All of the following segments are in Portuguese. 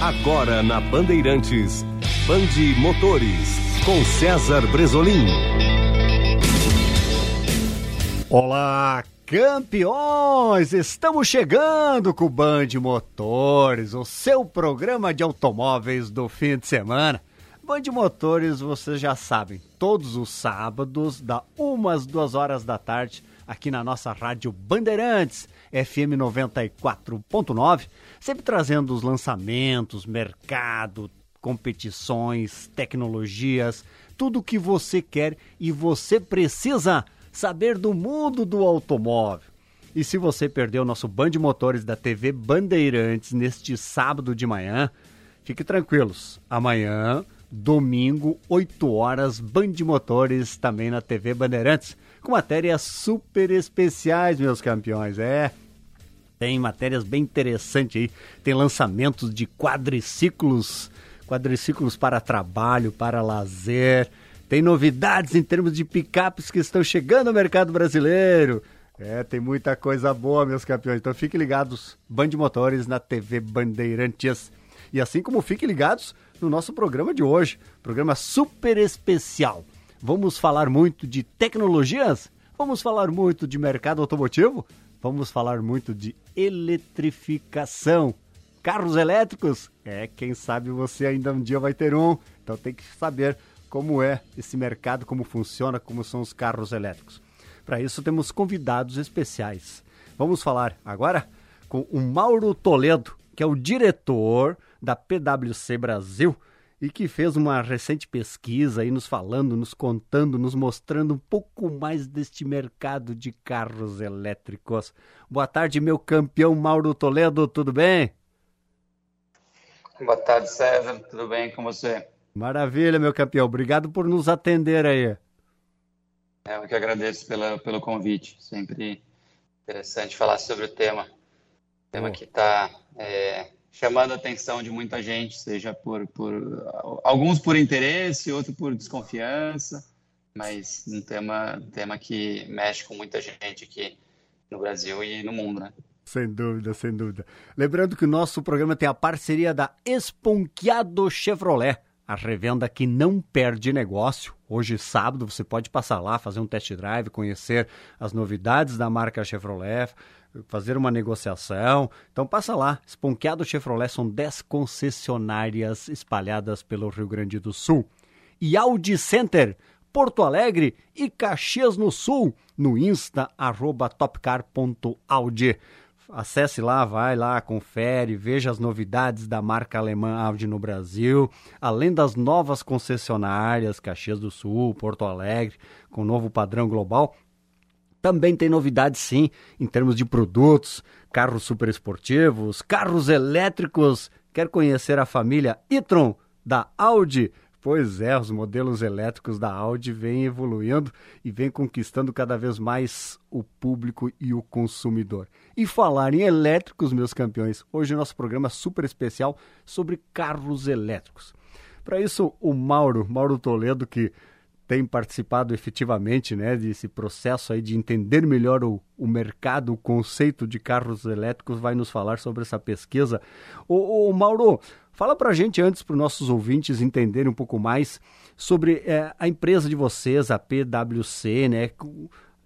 Agora na Bandeirantes, Bande Motores, com César Bresolim. Olá, campeões! Estamos chegando com o Band Motores, o seu programa de automóveis do fim de semana. Band Motores, vocês já sabem, todos os sábados, da umas duas horas da tarde, aqui na nossa rádio Bandeirantes, FM 94.9, sempre trazendo os lançamentos, mercado, competições, tecnologias, tudo o que você quer e você precisa saber do mundo do automóvel. E se você perdeu o nosso Band Motores da TV Bandeirantes neste sábado de manhã, fique tranquilos. Amanhã, domingo, 8 horas, Band Motores também na TV Bandeirantes, com matérias super especiais, meus campeões. É, tem matérias bem interessantes aí. Tem lançamentos de quadriciclos, quadriciclos para trabalho, para lazer. Tem novidades em termos de picapes que estão chegando ao mercado brasileiro. É, tem muita coisa boa, meus campeões. Então fiquem ligados, Band Motores na TV Bandeirantes. E assim como fiquem ligados no nosso programa de hoje, programa super especial. Vamos falar muito de tecnologias? Vamos falar muito de mercado automotivo? Vamos falar muito de eletrificação. Carros elétricos? É, quem sabe você ainda um dia vai ter um. Então tem que saber como é esse mercado, como funciona, como são os carros elétricos. Para isso temos convidados especiais. Vamos falar agora com o Mauro Toledo, que é o diretor da PwC Brasil e que fez uma recente pesquisa aí nos falando, nos contando, nos mostrando um pouco mais deste mercado de carros elétricos. Boa tarde, meu campeão Mauro Toledo, tudo bem? Boa tarde, César, tudo bem com você? Maravilha, meu campeão. Obrigado por nos atender aí. É, eu que agradeço pela, pelo convite. Sempre interessante falar sobre o tema. tema oh. que está é, chamando a atenção de muita gente, seja por, por alguns por interesse, outros por desconfiança, mas um tema, tema que mexe com muita gente aqui no Brasil e no mundo, né? Sem dúvida, sem dúvida. Lembrando que o nosso programa tem a parceria da Esponqueado Chevrolet a revenda que não perde negócio. Hoje, sábado, você pode passar lá, fazer um test drive, conhecer as novidades da marca Chevrolet, fazer uma negociação. Então, passa lá. Esponqueado Chevrolet são 10 concessionárias espalhadas pelo Rio Grande do Sul. E Audi Center, Porto Alegre e Caxias no Sul, no insta, arroba topcar.audi. Acesse lá, vai lá, confere, veja as novidades da marca alemã Audi no Brasil, além das novas concessionárias Caxias do Sul, Porto Alegre, com novo padrão global. Também tem novidades sim em termos de produtos, carros super esportivos, carros elétricos. Quer conhecer a família e-tron da Audi? Pois é, os modelos elétricos da Audi vêm evoluindo e vêm conquistando cada vez mais o público e o consumidor. E falar em elétricos, meus campeões, hoje nosso programa é super especial sobre carros elétricos. Para isso, o Mauro, Mauro Toledo, que tem participado efetivamente né, desse processo aí de entender melhor o, o mercado, o conceito de carros elétricos, vai nos falar sobre essa pesquisa. O, o Mauro, fala para a gente antes, para os nossos ouvintes entenderem um pouco mais sobre é, a empresa de vocês, a PwC, né?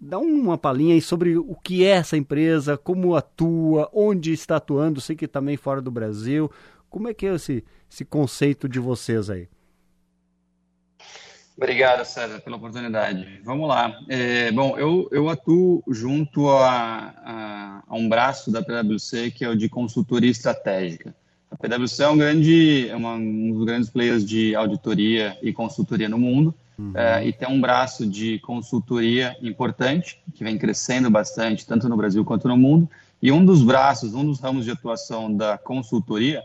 Dá uma palhinha aí sobre o que é essa empresa, como atua, onde está atuando, sei que também fora do Brasil. Como é que é esse, esse conceito de vocês aí? Obrigado, César, pela oportunidade. Vamos lá. É, bom, eu, eu atuo junto a, a, a, um braço da PwC, que é o de consultoria estratégica. A PwC é um, grande, é uma, um dos grandes players de auditoria e consultoria no mundo, uhum. é, e tem um braço de consultoria importante, que vem crescendo bastante, tanto no Brasil quanto no mundo, e um dos braços, um dos ramos de atuação da consultoria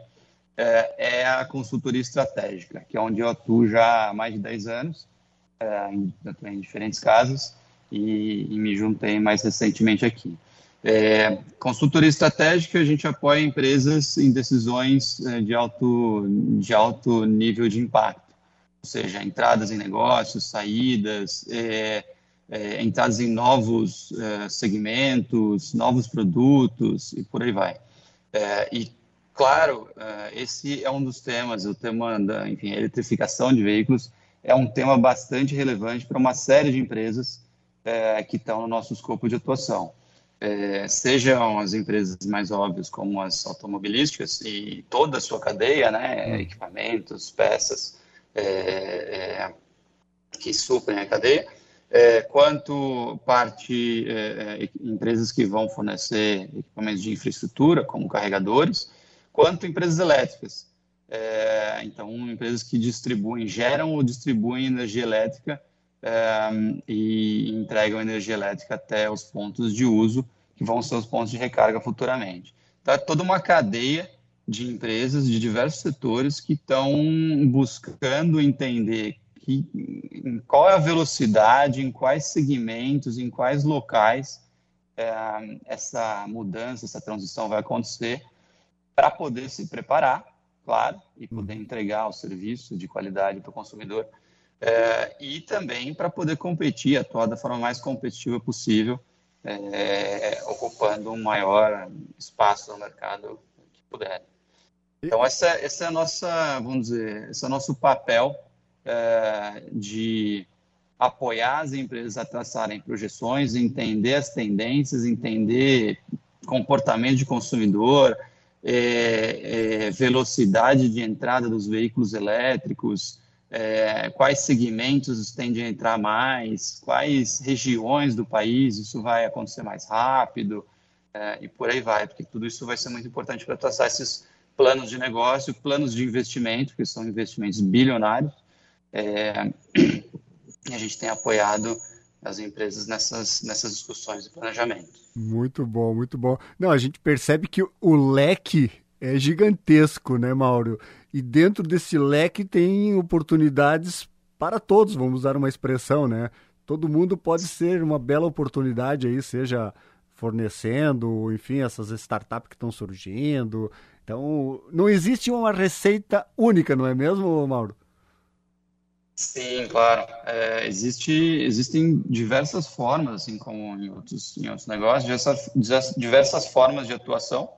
é, é a consultoria estratégica, que é onde eu atuo já há mais de 10 anos, é, em, em, diferentes casos, e, e, me juntei mais recentemente aqui. É, consultoria estratégica, a gente apoia empresas em decisões é, de alto, de alto nível de impacto, ou seja, entradas em negócios, saídas, é, é entradas em novos é, segmentos, novos produtos e por aí vai. É, e Claro, esse é um dos temas, o tema da, enfim, eletrificação de veículos é um tema bastante relevante para uma série de empresas uh, que estão no nosso escopo de atuação. Uh, sejam as empresas mais óbvias, como as automobilísticas e toda a sua cadeia, né, hum. equipamentos, peças que suprem a cadeia, quanto parte empresas que vão fornecer equipamentos de infraestrutura, como carregadores, quanto empresas elétricas. É, então, empresas que distribuem, geram ou distribuem energia elétrica é, e entregam energia elétrica até os pontos de uso, que vão ser os pontos de recarga futuramente. Então, é toda uma cadeia de empresas de diversos setores que estão buscando entender que, qual é a velocidade, em quais segmentos, em quais locais é, essa mudança, essa transição vai acontecer para poder se preparar, claro, e poder uhum. entregar o serviço de qualidade para o consumidor, é, e também para poder competir, atuar da forma mais competitiva possível, é, ocupando um maior espaço no mercado que puder. Então, essa, essa é a nossa, vamos dizer, esse é o nosso papel é, de apoiar as empresas a traçarem projeções, entender as tendências, entender comportamento de consumidor, é, é, velocidade de entrada dos veículos elétricos, é, quais segmentos tendem a entrar mais, quais regiões do país isso vai acontecer mais rápido, é, e por aí vai, porque tudo isso vai ser muito importante para traçar esses planos de negócio, planos de investimento, que são investimentos bilionários, é, a gente tem apoiado as empresas nessas, nessas discussões de planejamento. Muito bom, muito bom. Não, a gente percebe que o leque é gigantesco, né, Mauro? E dentro desse leque tem oportunidades para todos, vamos usar uma expressão, né? Todo mundo pode ser uma bela oportunidade aí, seja fornecendo, enfim, essas startups que estão surgindo. Então, não existe uma receita única, não é mesmo, Mauro? Sim, claro. É, existe, existem diversas formas, assim como em outros, em outros negócios, diversas, diversas formas de atuação.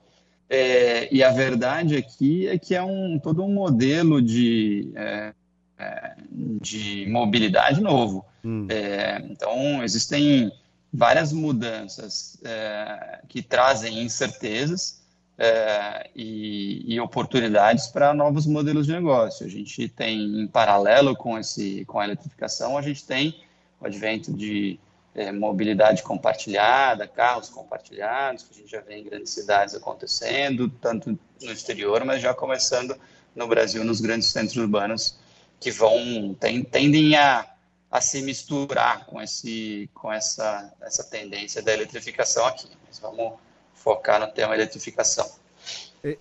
É, e a verdade aqui é que é um, todo um modelo de, é, é de mobilidade novo. Hum. É, então, existem várias mudanças é, que trazem incertezas, é, e, e, oportunidades para novos modelos de negócio. A gente tem, em paralelo com, esse, com a eletrificação, a gente tem o advento de é, mobilidade compartilhada, carros compartilhados, que a gente já vê em grandes cidades acontecendo, tanto no exterior, mas já começando no Brasil, nos grandes centros urbanos, que vão tem, tendem a, a se misturar com, esse, com essa, essa tendência da eletrificação aqui. Mas vamos focar no tema eletrificação.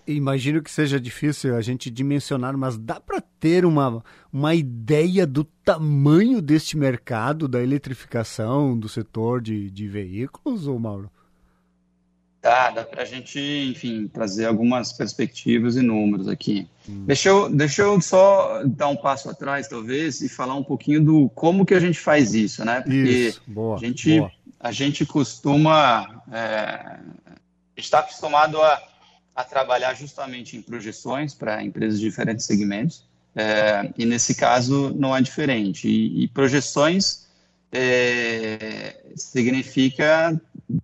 Imagino que seja difícil a gente dimensionar, mas dá para ter uma, uma ideia do tamanho deste mercado da eletrificação do setor de, de veículos, ou Mauro? Dá, dá para a gente, enfim, trazer algumas perspectivas e números aqui. Hum. Deixa, eu, deixa eu só dar um passo atrás, talvez, e falar um pouquinho do como que a gente faz isso, né? Porque isso, boa, a, gente, boa. a gente costuma é, está acostumado a, a trabalhar justamente em projeções para empresas de diferentes segmentos, é, e nesse caso não é diferente. E, e projeções é, significa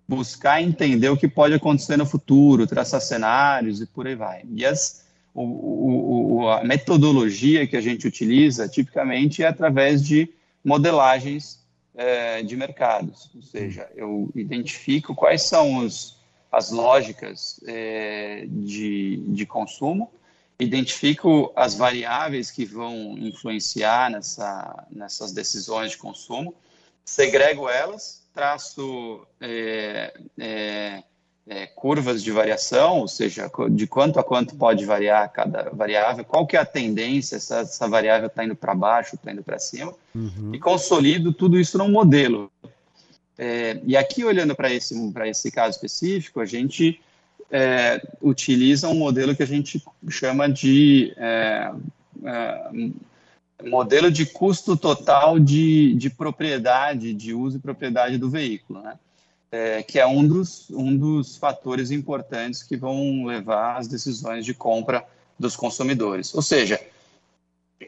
buscar entender o que pode acontecer no futuro, traçar cenários e por aí vai. E as, o, o, a metodologia que a gente utiliza tipicamente é através de modelagens é, de mercados, ou seja, eu identifico quais são os as lógicas é, de, de consumo, identifico as variáveis que vão influenciar nessa, nessas decisões de consumo, segrego elas, traço é, é, é, curvas de variação, ou seja, de quanto a quanto pode variar cada variável, qual que é a tendência, se essa variável está indo para baixo, está indo para cima, uhum. e consolido tudo isso num modelo. É, e aqui, olhando para esse, esse caso específico, a gente é, utiliza um modelo que a gente chama de é, é, modelo de custo total de, de propriedade, de uso e propriedade do veículo. Né? é, que é um dos, um dos fatores importantes que vão levar às decisões de compra dos consumidores. Ou seja,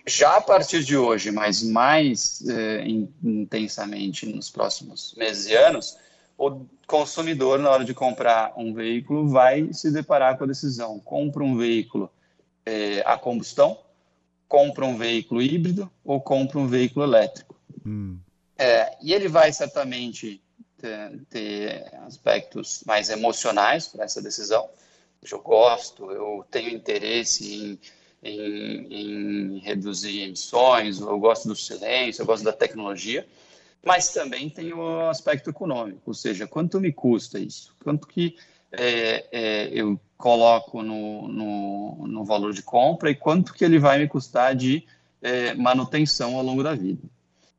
já a partir de hoje, mas mais é, intensamente nos próximos meses e anos, o consumidor, na hora de comprar um veículo, vai se deparar com a decisão: compra um veículo é, a combustão, compra um veículo híbrido ou compra um veículo elétrico. Hum. É, e ele vai certamente ter, ter aspectos mais emocionais para essa decisão. Eu gosto, eu tenho interesse em, em, em reduzir emissões, eu gosto do silêncio, eu gosto da tecnologia, mas também tem o aspecto econômico, ou seja, quanto me custa isso? Quanto que é, é, eu coloco no, no, no, valor de compra e quanto que ele vai me custar de é, manutenção ao longo da vida.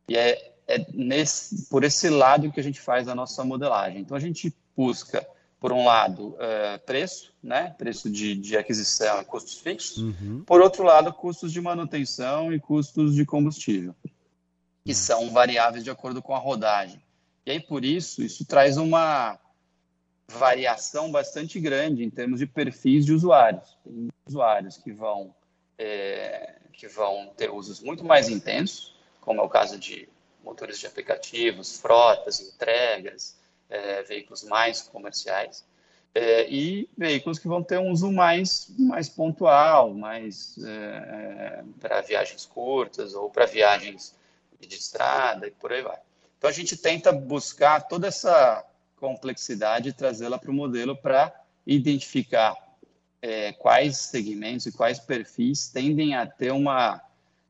E é é nesse, por esse lado que a gente faz a nossa modelagem. Então, a gente busca, por um lado, é, preço, né? preço de, de aquisição e custos fixos. Uhum. Por outro lado, custos de manutenção e custos de combustível, que uhum. são variáveis de acordo com a rodagem. E aí, por isso, isso traz uma variação bastante grande em termos de perfis de usuários. Tem usuários que vão, é, que vão ter usos muito mais intensos, como é o caso de motores de aplicativos, frotas, entregas, é, veículos mais comerciais, é, e veículos que vão ter um uso mais, mais pontual, mais é, é para viagens curtas ou para viagens de estrada e por aí vai. Então a gente tenta buscar toda essa complexidade e trazê-la para o modelo para identificar é, quais segmentos e quais perfis tendem a ter uma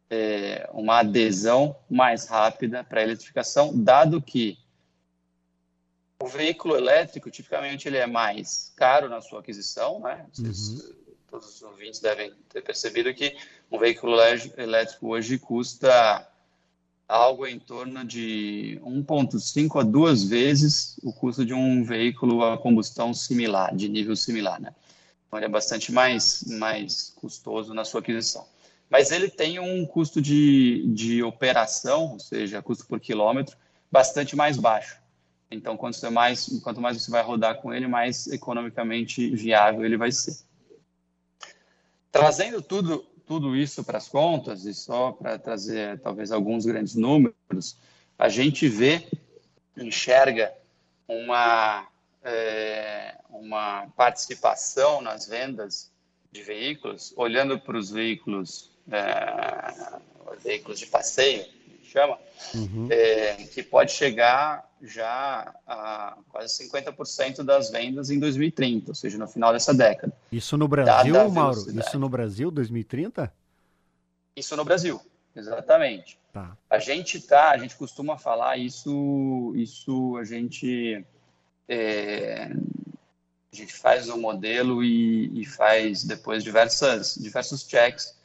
é, uma adesão mais rápida para a eletrificação, dado que o veículo elétrico, tipicamente, ele é mais caro na sua aquisição, né? Vocês, uhum. Todos os ouvintes devem ter percebido que um veículo elétrico hoje custa algo em torno de 1,5 a 2 vezes o custo de um veículo a combustão similar, de nível similar, né? Então, ele é bastante mais, mais custoso na sua aquisição mas ele tem um custo de, de operação, ou seja, custo por quilômetro, bastante mais baixo. Então, quanto mais, quanto mais você vai rodar com ele, mais economicamente viável ele vai ser. Trazendo tudo, tudo isso para as contas, e só para trazer talvez alguns grandes números, a gente vê, enxerga uma, é, uma participação nas vendas de veículos, olhando para os veículos é, veículos de passeio, chama, uhum. é, que pode chegar já a quase 50% das vendas em 2030, ou seja, no final dessa década. Isso no Brasil, Mauro? Isso no Brasil, 2030? Isso no Brasil, exatamente. Tá. A gente tá, a gente costuma falar isso, isso a gente é, a gente faz o modelo e, e, faz depois diversas diversos checks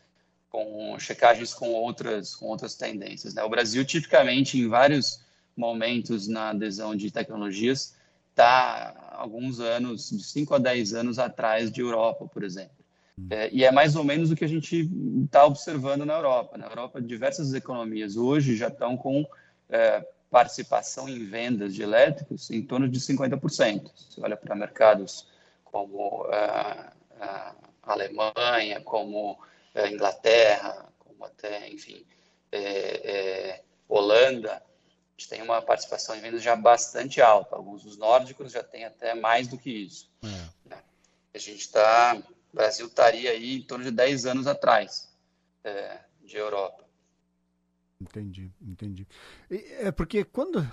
com checagens com outras, com outras tendências. Né? O Brasil, tipicamente, em vários momentos na adesão de tecnologias, está alguns anos, de 5 a 10 anos atrás de Europa, por exemplo. Hum. É, e é mais ou menos o que a gente está observando na Europa. Na Europa, diversas economias hoje já estão com é, participação em vendas de elétricos em torno de 50%. Você olha para mercados como é, a Alemanha, como é, Inglaterra, como até, enfim, é, é, Holanda, a gente tem uma participação em vendas já bastante alta. Alguns dos nórdicos já têm até mais do que isso. É. Né? A gente está, o Brasil estaria aí em torno de 10 anos atrás é, de Europa. Entendi, entendi. É porque quando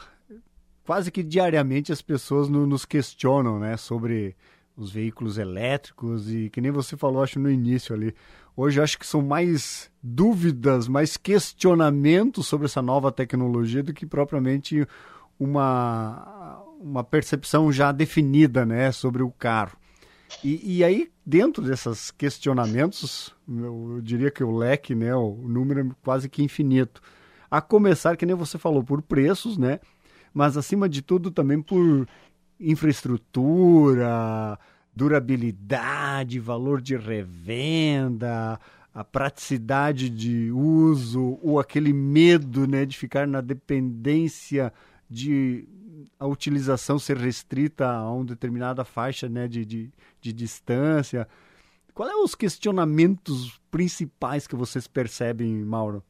quase que diariamente as pessoas no, nos questionam, né, sobre os veículos elétricos e que nem você falou, acho no início ali, Hoje acho que são mais dúvidas, mais questionamentos sobre essa nova tecnologia do que propriamente uma, uma percepção já definida né, sobre o carro. E, e aí, dentro desses questionamentos, eu, eu diria que o leque, né, o número é quase que infinito. A começar, que nem você falou, por preços, né? Mas acima de tudo também por infraestrutura, durabilidade, valor de revenda, a praticidade de uso ou aquele medo né, de ficar na dependência de a utilização ser restrita a uma determinada faixa né, de, de, de distância. Qual é os questionamentos principais que vocês percebem, Mauro?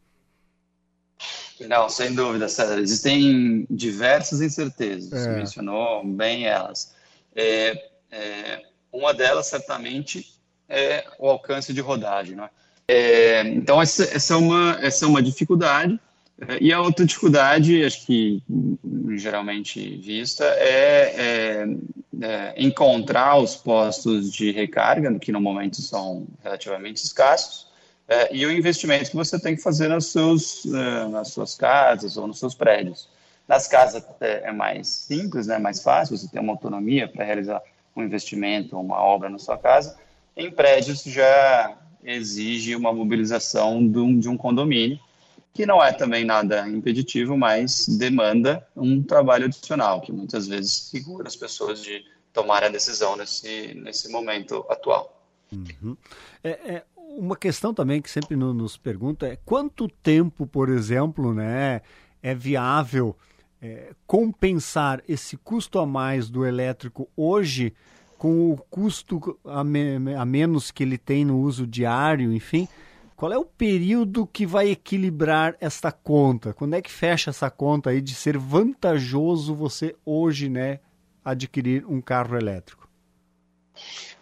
Não, sem dúvida, César. Existem diversas incertezas. É. Você mencionou bem elas. É, é, uma delas, certamente, é o alcance de rodagem. Né? É, então, essa, essa, é uma, essa é uma dificuldade. É, e a outra dificuldade, acho que geralmente vista, é, é, é, encontrar os postos de recarga, que no momento são relativamente escassos, é, e o investimento que você tem que fazer nos seus, é, nas suas casas ou nos seus prédios. Nas casas é, é mais simples, né, mais fácil, você tem uma autonomia para realizar um investimento, uma obra na sua casa. Em prédios já exige uma mobilização de um, de um condomínio, que não é também nada impeditivo, mas demanda um trabalho adicional, que muitas vezes segura as pessoas de tomar a decisão nesse, nesse momento atual. Uhum. É, é, uma questão também que sempre nos pergunta é quanto tempo, por exemplo, né, é viável é, compensar esse custo a mais do elétrico hoje com o custo a, me, a menos que ele tem no uso diário, enfim, qual é o período que vai equilibrar esta conta? Quando é que fecha essa conta aí de ser vantajoso você hoje, né, adquirir um carro elétrico?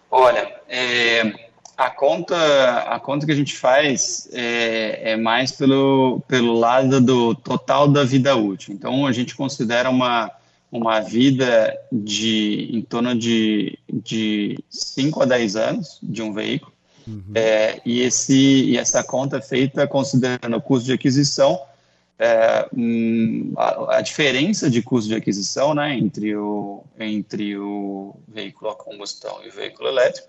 Olha, é, a conta, a conta que a gente faz é, é, mais pelo, pelo lado do total da vida útil. Então, a gente considera uma, uma vida de em torno de, de 5 a 10 anos de um veículo. Uhum. É, e, esse, e essa conta é feita considerando o custo de aquisição, é, hum, a, a, diferença de custo de aquisição né, entre, o, entre o veículo a combustão e o veículo elétrico,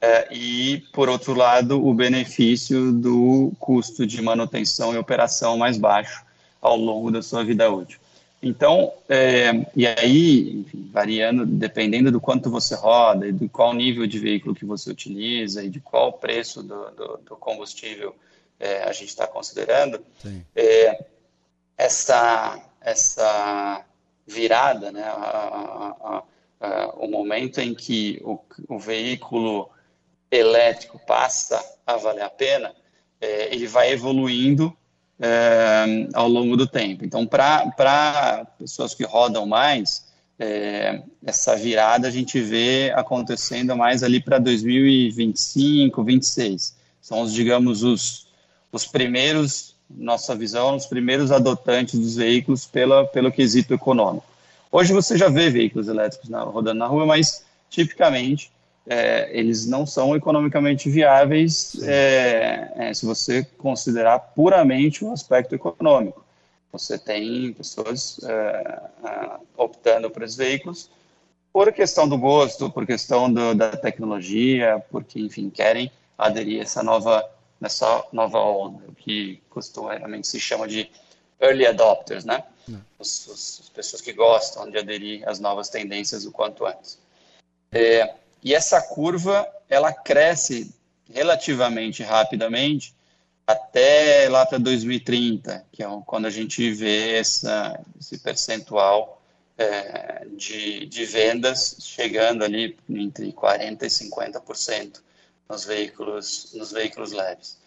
é, e, por outro lado, o benefício do custo de manutenção e operação mais baixo ao longo da sua vida útil. Então, é, e aí, enfim, variando, dependendo do quanto você roda e do qual nível de veículo que você utiliza e de qual preço do, do, do combustível é, a gente está considerando, é, essa, essa virada, né, a, a, a, o momento em que o, o, veículo elétrico passa a valer a pena, é, ele vai evoluindo é, ao longo do tempo. Então, para pessoas que rodam mais, é, essa virada a gente vê acontecendo mais ali para 2025, 2026. São os, digamos, os, os primeiros, nossa visão, os primeiros adotantes dos veículos pela, pelo quesito econômico. Hoje você já vê veículos elétricos na, rodando na rua, mas tipicamente é, eles não são economicamente viáveis é, é, se você considerar puramente o aspecto econômico. Você tem pessoas é, optando por esses veículos por questão do gosto, por questão do, da tecnologia, porque, enfim, querem aderir a essa nova, nessa nova onda, que costumamente se chama de early adopters, né? As, as pessoas que gostam de aderir às novas tendências o quanto antes. É, e essa curva, ela cresce relativamente rapidamente até lá para 2030, que é quando a gente vê essa, esse percentual é, de, de vendas chegando ali entre 40% e 50% nos veículos, nos veículos leves.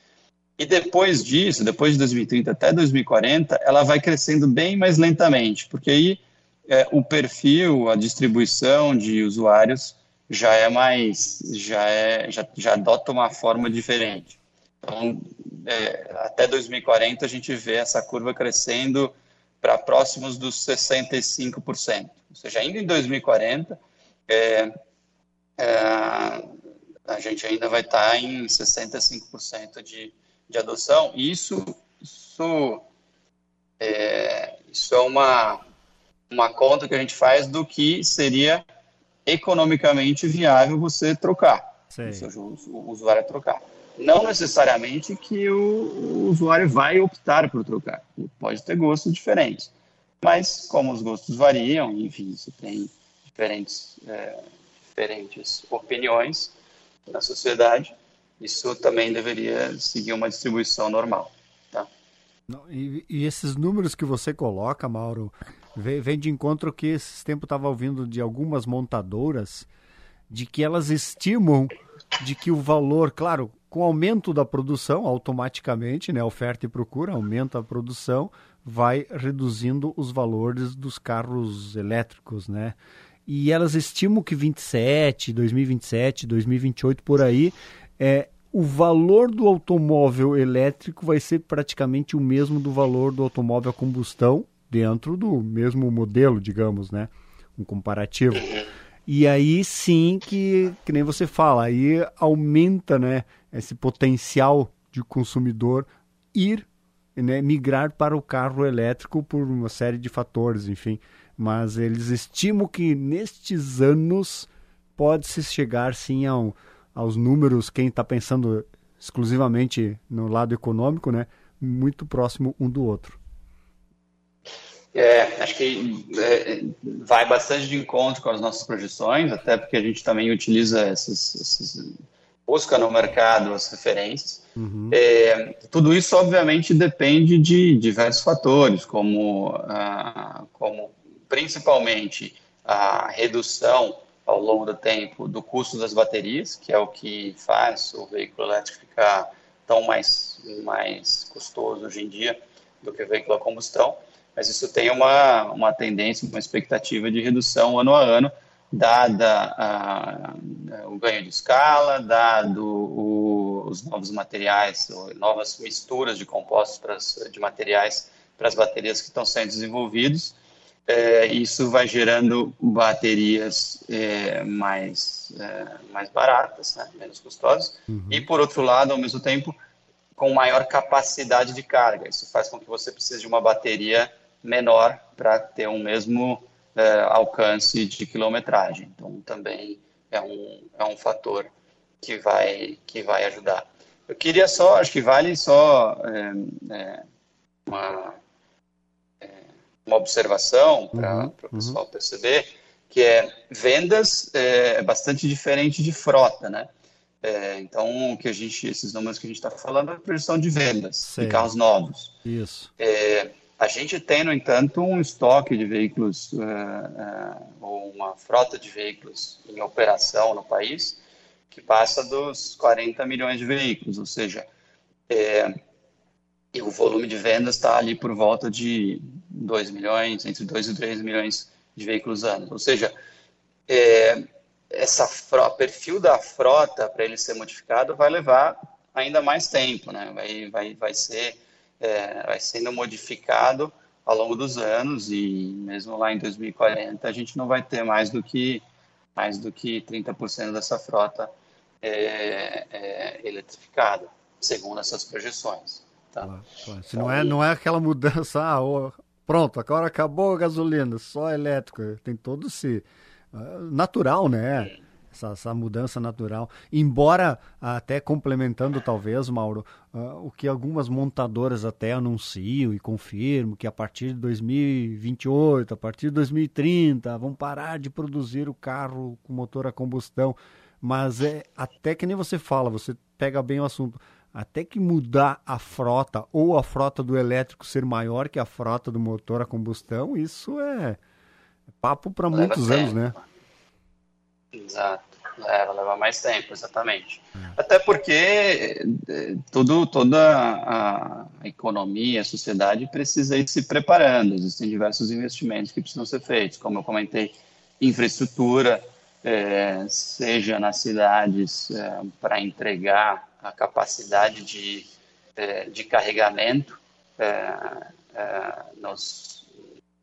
E depois disso, depois de 2030 até 2040, ela vai crescendo bem mais lentamente, porque aí é, o perfil, a distribuição de usuários já é mais, já é, já, já adota uma forma diferente. Então, é, até 2040 a gente vê essa curva crescendo para próximos dos 65%. Ou seja, ainda em 2040, é, é, a gente ainda vai estar tá em 65% de, de adoção. Isso, isso, é, isso é uma, uma conta que a gente faz do que seria economicamente viável você trocar. Ou seja, o, usuário trocar. Não necessariamente que o, o, usuário vai optar por trocar. Ele pode ter gostos diferentes. Mas, como os gostos variam, enfim, você tem diferentes, é, diferentes opiniões na sociedade, isso também deveria seguir uma distribuição normal. Tá? E, e esses números que você coloca, Mauro, Vem de encontro que esse tempo estava ouvindo de algumas montadoras de que elas estimam de que o valor, claro, com o aumento da produção, automaticamente, né, oferta e procura, aumenta a produção, vai reduzindo os valores dos carros elétricos, né? E elas estimam que 27, 2027, 2028 por aí, é, o valor do automóvel elétrico vai ser praticamente o mesmo do valor do automóvel a combustão dentro do mesmo modelo, digamos, né? Um comparativo. E aí sim que, que nem você fala, aí aumenta né, esse potencial de consumidor ir, né, migrar para o carro elétrico por uma série de fatores, enfim. Mas eles estimam que nestes anos pode-se chegar sim ao, aos números, quem está pensando exclusivamente no lado econômico, né, muito próximo um do outro. É, acho que é, vai bastante de encontro com as nossas projeções, até porque a gente também utiliza essas, essas busca no mercado as referências. Uhum. É, tudo isso, obviamente, depende de diversos fatores, como, ah, como principalmente a redução ao longo do tempo do custo das baterias, que é o que faz o veículo elétrico ficar tão mais, mais custoso hoje em dia do que o veículo a combustão mas isso tem uma, uma tendência, uma expectativa de redução ano a ano, dada a, a, o ganho de escala, dado o, os novos materiais, novas misturas de compostos pras, de materiais para as baterias que estão sendo desenvolvidos. É, isso vai gerando baterias é, mais, é, mais baratas, né, menos custosas, uhum. e por outro lado, ao mesmo tempo, com maior capacidade de carga. Isso faz com que você precise de uma bateria menor para ter um mesmo é, alcance de quilometragem. Então, também é um, é um fator que vai, que vai ajudar. Eu queria só, acho que vale só é, é, uma, uma observação para uhum, o pessoal uhum. perceber, que é vendas é, bastante diferente de frota, né? É, então, que a gente, esses números que a gente está falando é a projeção de vendas Sei. de carros novos. Isso. É, a gente tem, no entanto, um estoque de veículos, uh, uh, ou uma frota de veículos em operação no país, que passa dos 40 milhões de veículos, ou seja, é, o volume de vendas está ali por volta de 2 milhões, entre 2 e 3 milhões de veículos ano. Ou seja, é, essa perfil da frota para ele ser modificado vai levar ainda mais tempo, né? vai, vai, vai ser é, vai sendo modificado ao longo dos anos e mesmo lá em 2040 a gente não vai ter mais do que mais do que 30% dessa frota é, é, eletrificada, segundo essas projeções. Tá? Claro, claro. Se então, não, é, não é aquela mudança, ah, pronto, agora acabou a gasolina, só elétrico, tem todo esse uh, natural, né? Sim essa, essa mudança natural. Embora, até complementando talvez, Mauro, uh, o que algumas montadoras até anunciam e confirmam, que a partir de 2028, a partir de 2030, vão parar de produzir o carro com motor a combustão. Mas é até que nem você fala, você pega bem o assunto até que mudar a frota ou a frota do elétrico ser maior que a frota do motor a combustão, isso é papo para muitos anos, né? Exato. É, vai levar mais tempo, exatamente. É. Até porque é, tudo, toda a, a, economia, a sociedade precisa ir se preparando. Existem diversos investimentos que precisam ser feitos, como eu comentei, infraestrutura, é, seja nas cidades é, para entregar a capacidade de, é, de carregamento é, nos,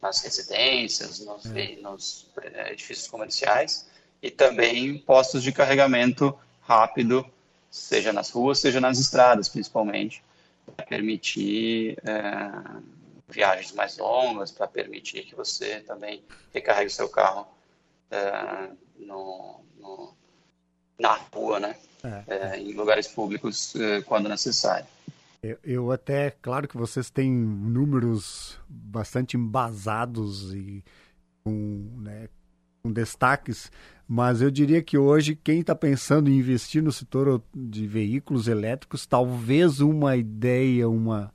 nas residências, nos, nos edifícios comerciais, e também postos de carregamento rápido, seja nas ruas, seja nas estradas, principalmente, para permitir é, viagens mais longas, para permitir que você também recarregue o seu carro é, no, no, na rua, né? É. é em lugares públicos, é, quando necessário. Eu, eu até, claro que vocês têm números bastante embasados e com, né, com destaques mas eu diria que hoje quem está pensando em investir no setor de veículos elétricos, talvez uma ideia, uma,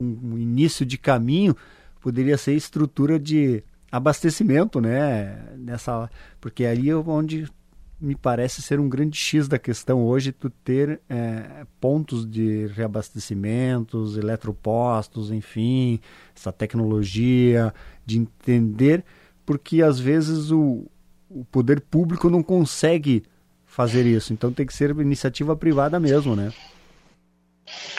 um, início de caminho poderia ser estrutura de abastecimento, né? Nessa, porque aí é onde me parece ser um grande X da questão hoje tu ter é, pontos de reabastecimentos, eletropostos, enfim, essa tecnologia de entender, porque às vezes o, o poder público não consegue fazer isso, então tem que ser iniciativa privada mesmo, né?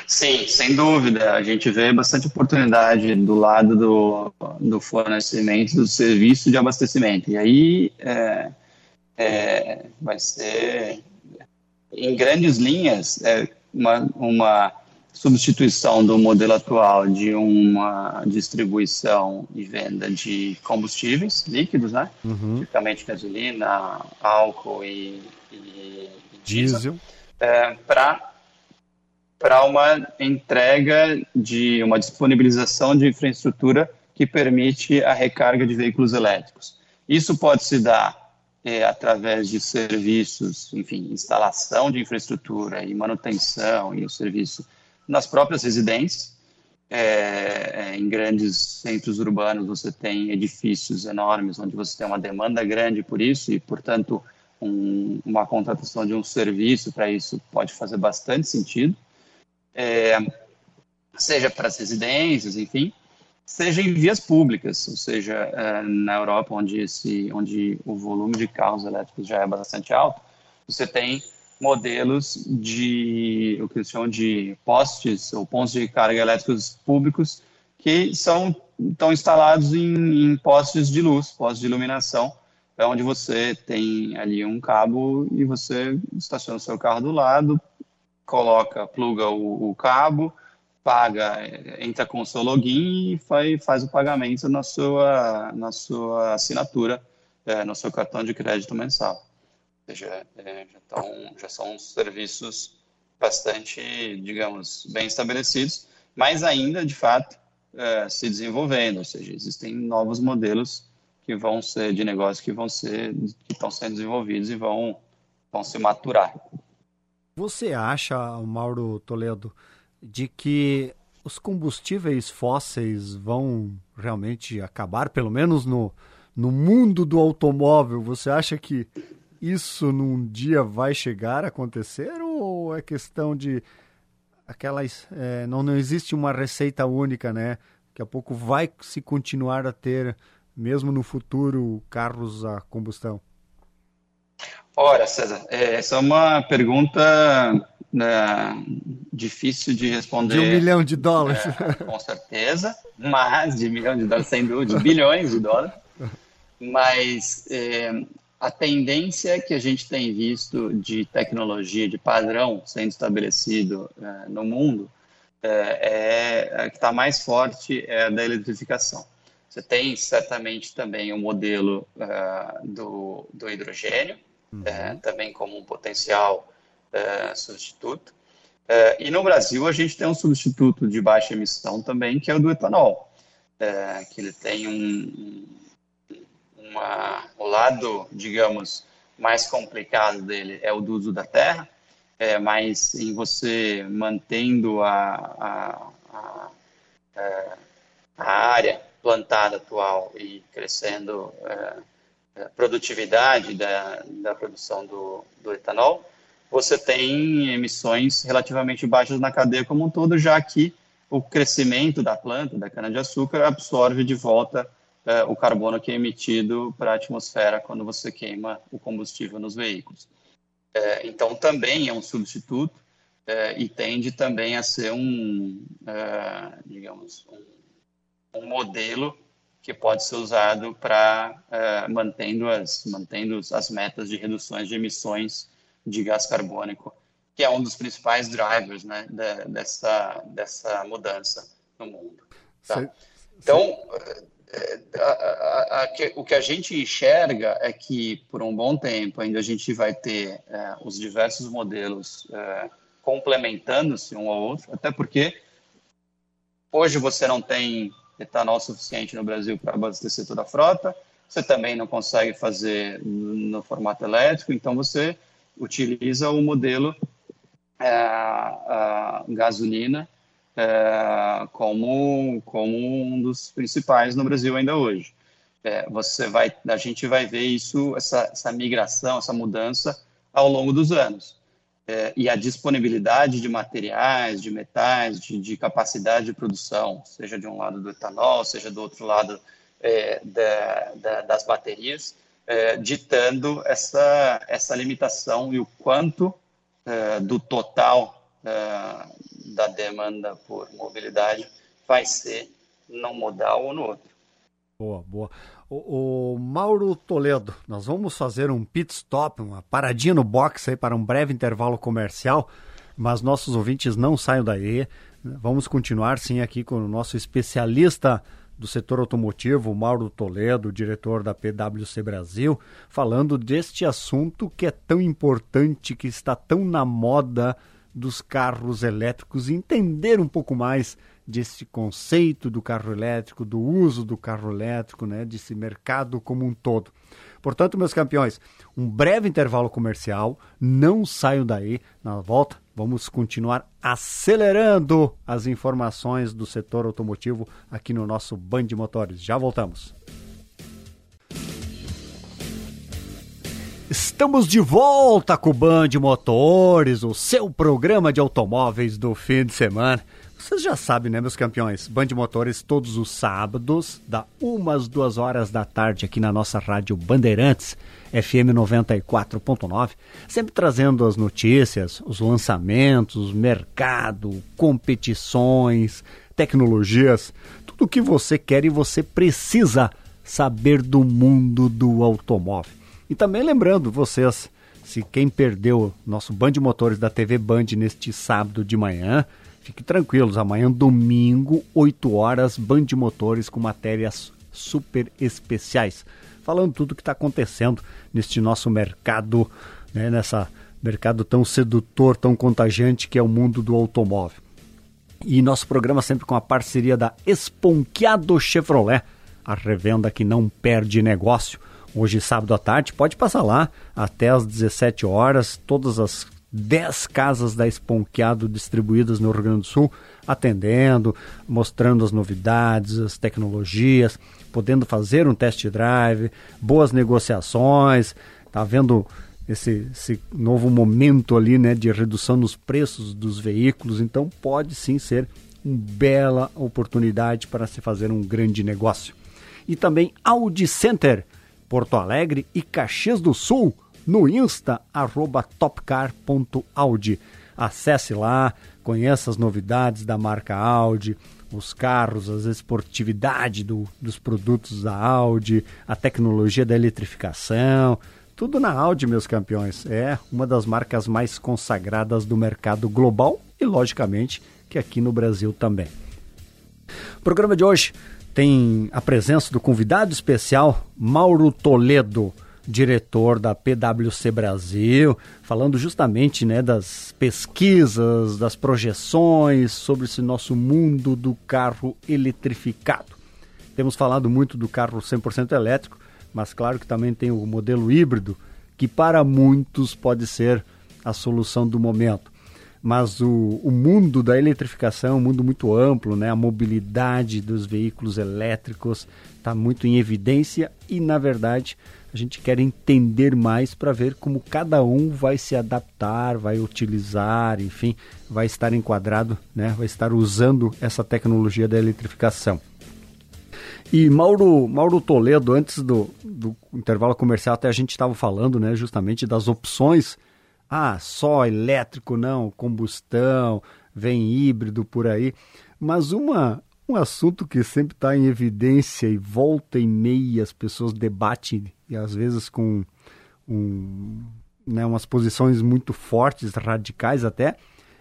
Sim, sem dúvida. A gente vê bastante oportunidade do lado do, do fornecimento do serviço de abastecimento. E aí é, é, vai ser, em grandes linhas, é uma, uma substituição do modelo atual de uma distribuição e venda de combustíveis líquidos, né? Uhum. Tipicamente gasolina, álcool e, e diesel, é, para para uma entrega de uma disponibilização de infraestrutura que permite a recarga de veículos elétricos. Isso pode se dar é, através de serviços, enfim, instalação de infraestrutura e manutenção e o serviço nas próprias residências. É, é, em grandes centros urbanos você tem edifícios enormes onde você tem uma demanda grande por isso e, portanto, um, uma contratação de um serviço para isso pode fazer bastante sentido é, seja para as residências, enfim, seja em vias públicas, ou seja, é, na Europa, onde, esse, onde o volume de carros elétricos já é bastante alto, você tem modelos de o que eles chamam de postes ou pontos de carga elétricos públicos que são estão instalados em, em postes de luz, postes de iluminação, é onde você tem ali um cabo e você estaciona o seu carro do lado, coloca, pluga o, o cabo, paga, entra com o seu login e faz, faz o pagamento na sua, na sua assinatura, é, no seu cartão de crédito mensal. Seja, é, já, tão, já são serviços bastante, digamos, bem estabelecidos, mas ainda, de fato, é, se desenvolvendo, ou seja, existem novos modelos que vão ser de negócio que vão ser, que estão sendo desenvolvidos e vão, vão se maturar. Você acha, Mauro Toledo, de que os combustíveis fósseis vão realmente acabar, pelo menos no, no mundo do automóvel? Você acha que isso num dia vai chegar a acontecer ou é questão de aquelas é, não, não existe uma receita única, né? Daqui a pouco vai se continuar a ter, mesmo no futuro, carros a combustão. Ora, César, é, essa é uma pergunta né, difícil de responder. De um milhão de dólares. É, com certeza, mas de milhão de dólares, sem dúvida, de bilhões de dólares. Mas é, a tendência que a gente tem visto de tecnologia, de padrão sendo estabelecido é, no mundo, é, é que está mais forte é a da eletrificação. Você tem certamente também o um modelo uh, do, do hidrogênio, uhum. é, também como um potencial é, substituto. É, e no Brasil a gente tem um substituto de baixa emissão também, que é o do etanol, é, que ele tem um, uma, o lado, digamos, mais complicado dele é o do uso da terra, é, mas em você mantendo a, a, a, é, a área plantada atual e crescendo é, produtividade da, da produção do, do etanol, você tem emissões relativamente baixas na cadeia como um todo, já que o crescimento da planta, da cana-de-açúcar, absorve de volta eh, o carbono que é emitido para a atmosfera quando você queima o combustível nos veículos. Eh, então, também é um substituto eh, e tende também a ser um, digamos, um, um modelo que pode ser usado para uh, mantendo as mantendo as metas de reduções de emissões de gás carbônico, que é um dos principais drivers, né, de, dessa dessa mudança no mundo. Tá? Então, a, a, a, o que a gente enxerga é que por um bom tempo ainda a gente vai ter uh, os diversos modelos uh, complementando-se um ao outro, até porque hoje você não tem etanol suficiente no Brasil para abastecer toda a frota. Você também não consegue fazer no formato elétrico, então você utiliza o modelo é, gasolina é, como, como um dos principais no Brasil ainda hoje. É, você vai, a gente vai ver isso, essa, essa migração, essa mudança ao longo dos anos. É, e a disponibilidade de materiais, de metais, de, de, capacidade de produção, seja de um lado do etanol, seja do outro lado é, da, da, das baterias, é, ditando essa, essa limitação e o quanto é, do total é, da demanda por mobilidade vai ser num modal ou no outro. Boa, boa. O, o, Mauro Toledo, nós vamos fazer um pit stop, uma paradinha no box aí para um breve intervalo comercial, mas nossos ouvintes não saiam daí. Vamos continuar sim aqui com o nosso especialista do setor automotivo, Mauro Toledo, diretor da PwC Brasil, falando deste assunto que é tão importante, que está tão na moda dos carros elétricos, entender um pouco mais desse conceito do carro elétrico, do uso do carro elétrico, né, desse mercado como um todo. Portanto, meus campeões, um breve intervalo comercial, não saiam daí. Na volta, vamos continuar acelerando as informações do setor automotivo aqui no nosso Band Motores. Já voltamos. Estamos de volta com o Band Motores, o seu programa de automóveis do fim de semana. Vocês já sabem, né, meus campeões? Band Motores todos os sábados, da umas duas horas da tarde aqui na nossa rádio Bandeirantes, FM 94.9, sempre trazendo as notícias, os lançamentos, mercado, competições, tecnologias, tudo o que você quer e você precisa saber do mundo do automóvel. E também lembrando vocês, se quem perdeu nosso Band Motores da TV Band neste sábado de manhã, Fiquem tranquilos, amanhã domingo, 8 horas, Band Motores com matérias super especiais, falando tudo o que está acontecendo neste nosso mercado, né, nessa mercado tão sedutor, tão contagiante que é o mundo do automóvel. E nosso programa sempre com a parceria da Esponqueado Chevrolet, a revenda que não perde negócio. Hoje, sábado à tarde, pode passar lá até às 17 horas, todas as 10 casas da Esponqueado distribuídas no Rio Grande do Sul, atendendo, mostrando as novidades, as tecnologias, podendo fazer um test drive, boas negociações, tá vendo esse, esse novo momento ali, né, de redução nos preços dos veículos, então pode sim ser uma bela oportunidade para se fazer um grande negócio. E também Audi Center, Porto Alegre e Caxias do Sul, no Insta, topcar.audi. Acesse lá, conheça as novidades da marca Audi, os carros, as esportividade do, dos produtos da Audi, a tecnologia da eletrificação, tudo na Audi, meus campeões. É uma das marcas mais consagradas do mercado global e, logicamente, que aqui no Brasil também. O programa de hoje tem a presença do convidado especial Mauro Toledo diretor da PwC Brasil, falando justamente né, das pesquisas, das projeções sobre esse nosso mundo do carro eletrificado. Temos falado muito do carro 100% elétrico, mas claro que também tem o modelo híbrido, que para muitos pode ser a solução do momento. Mas o, o mundo da eletrificação é um mundo muito amplo, né? a mobilidade dos veículos elétricos está muito em evidência e, na verdade, a gente quer entender mais para ver como cada um vai se adaptar, vai utilizar, enfim, vai estar enquadrado, né? vai estar usando essa tecnologia da eletrificação. E Mauro, Mauro Toledo, antes do, do intervalo comercial, até a gente estava falando né, justamente das opções. Ah, só elétrico, não, combustão, vem híbrido por aí. Mas uma, um assunto que sempre está em evidência e volta e meia as pessoas debatem, e às vezes com um, né, umas posições muito fortes, radicais até,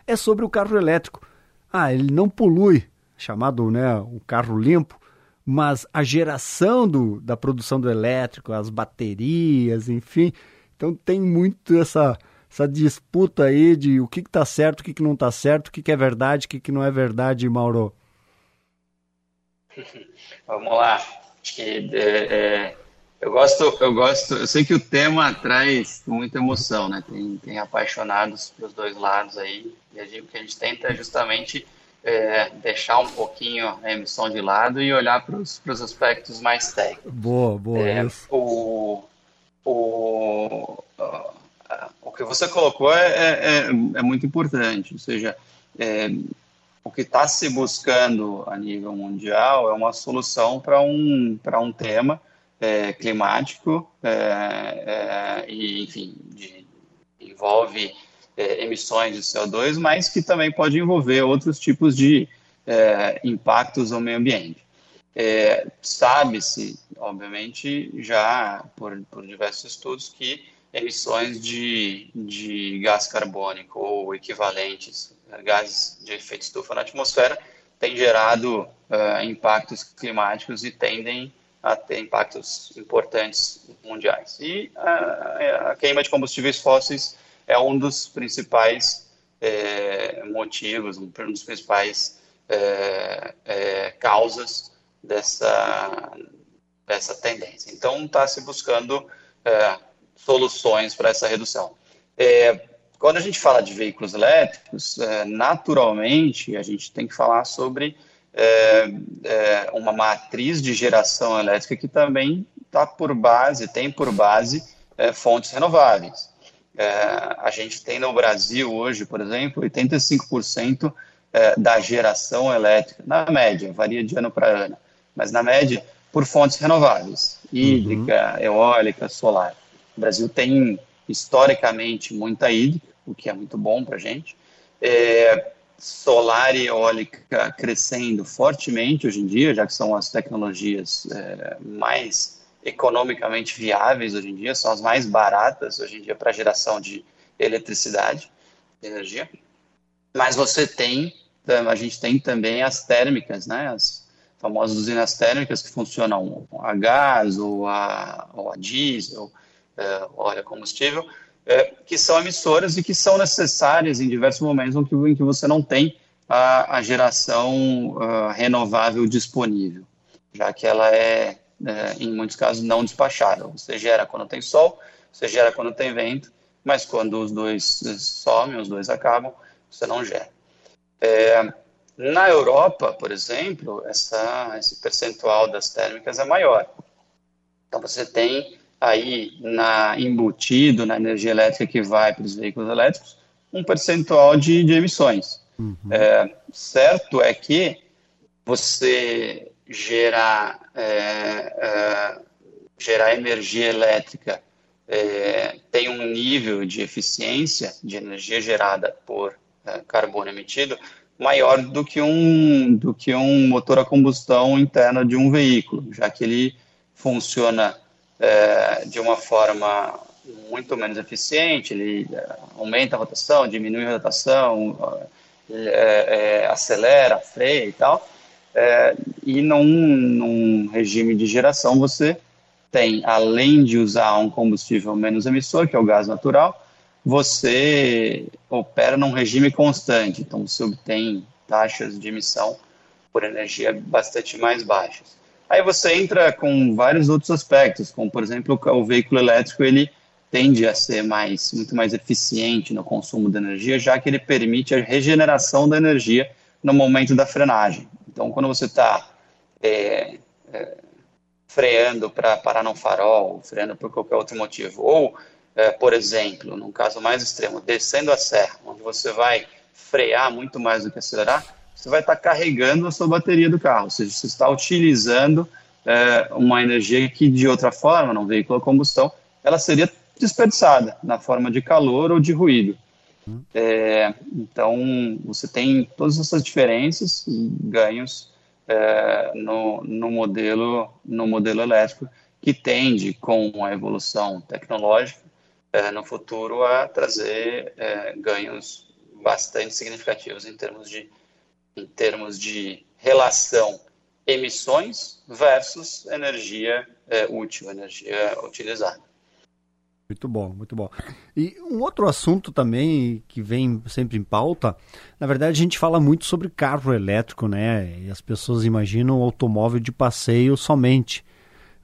é sobre o carro elétrico. Ah, ele não polui, chamado né, o carro limpo, mas a geração do, da produção do elétrico, as baterias, enfim. Então tem muito essa, essa disputa aí de o que está certo, o que, que não está certo, o que, que é verdade, o que, que não é verdade, Mauro. Vamos lá. Acho que é, é, eu gosto, eu gosto. Eu sei que o tema traz muita emoção, né? Tem, tem apaixonados para os dois lados aí. E a gente, o que a gente tenta é justamente é, deixar um pouquinho a emissão de lado e olhar para os aspectos mais técnicos. Boa, boa. É, o, o, o que você colocou é, é, é, é muito importante, ou seja, é, o que está se buscando a nível mundial é uma solução para um, um tema é, climático é, e, enfim, de, envolve emissões de CO2, mas que também pode envolver outros tipos de impactos ao meio ambiente. Sabe-se, obviamente, já por, por diversos estudos, que emissões de, de gás carbônico ou equivalentes, né, gases de efeito estufa na atmosfera, têm gerado uh, impactos climáticos e tendem a ter impactos importantes mundiais. E uh, a queima de combustíveis fósseis é um dos principais é, motivos, um dos principais causas dessa, dessa tendência. Então, está se buscando soluções para essa redução. É, quando a gente fala de veículos elétricos, é, naturalmente a gente tem que falar sobre é, é uma matriz de geração elétrica que também está por base, tem por base é, fontes renováveis. A gente tem no Brasil hoje, por exemplo, 85% da geração elétrica, na média, varia de ano para ano, mas na média, por fontes renováveis, hídrica, uhum. eólica, solar. O Brasil tem, historicamente, muita hídrica, o que é muito bom para a gente. É, solar e eólica crescendo fortemente hoje em dia, já que são as tecnologias é, mais economicamente viáveis hoje em dia, são as mais baratas hoje em dia para geração de eletricidade, de energia. Mas você tem, a gente tem também as térmicas, né, as famosas usinas térmicas que funcionam a gás ou a, ou a diesel, é, óleo combustível, é, que são emissoras e que são necessárias em diversos momentos em que, em que você não tem a, a geração uh, renovável disponível, já que ela é, é, em muitos casos, não despachável. Você gera quando tem sol, você gera quando tem vento, mas quando os dois somem, os dois acabam, você não gera. É, na Europa, por exemplo, essa, esse percentual das térmicas é maior. Então você tem aí na embutido na energia elétrica que vai para os veículos elétricos um percentual de, de emissões. Uhum. É, certo é que você gerar, é, é, gerar energia elétrica é, tem um nível de eficiência de energia gerada por é, carbono emitido maior do que um do que um motor a combustão interna de um veículo, já que ele funciona é, de uma forma muito menos eficiente, ele é, aumenta a rotação, diminui a rotação, é, é, acelera, freia e tal. É, e num, num regime de geração você tem, além de usar um combustível menos emissor, que é o gás natural, você opera num regime constante, então você obtém taxas de emissão por energia bastante mais baixas. Aí você entra com vários outros aspectos, como por exemplo o veículo elétrico ele tende a ser mais muito mais eficiente no consumo de energia, já que ele permite a regeneração da energia no momento da frenagem. Então, quando você está é, é, freando para parar no farol, freando por qualquer outro motivo, ou, é, por exemplo, num caso mais extremo, descendo a serra, onde você vai frear muito mais do que acelerar, você vai estar carregando a sua bateria do carro, ou seja, você está utilizando é, uma energia que de outra forma, num veículo a combustão, ela seria desperdiçada na forma de calor ou de ruído. É, então, você tem todas essas diferenças ganhos é, no, no, modelo, no modelo elétrico, que tende, com a evolução tecnológica, é, no futuro a trazer é, ganhos bastante significativos em termos de em termos de relação emissões versus energia é, útil, energia utilizada. Muito bom, muito bom. E um outro assunto também que vem sempre em pauta, na verdade a gente fala muito sobre carro elétrico, né? E as pessoas imaginam automóvel de passeio somente.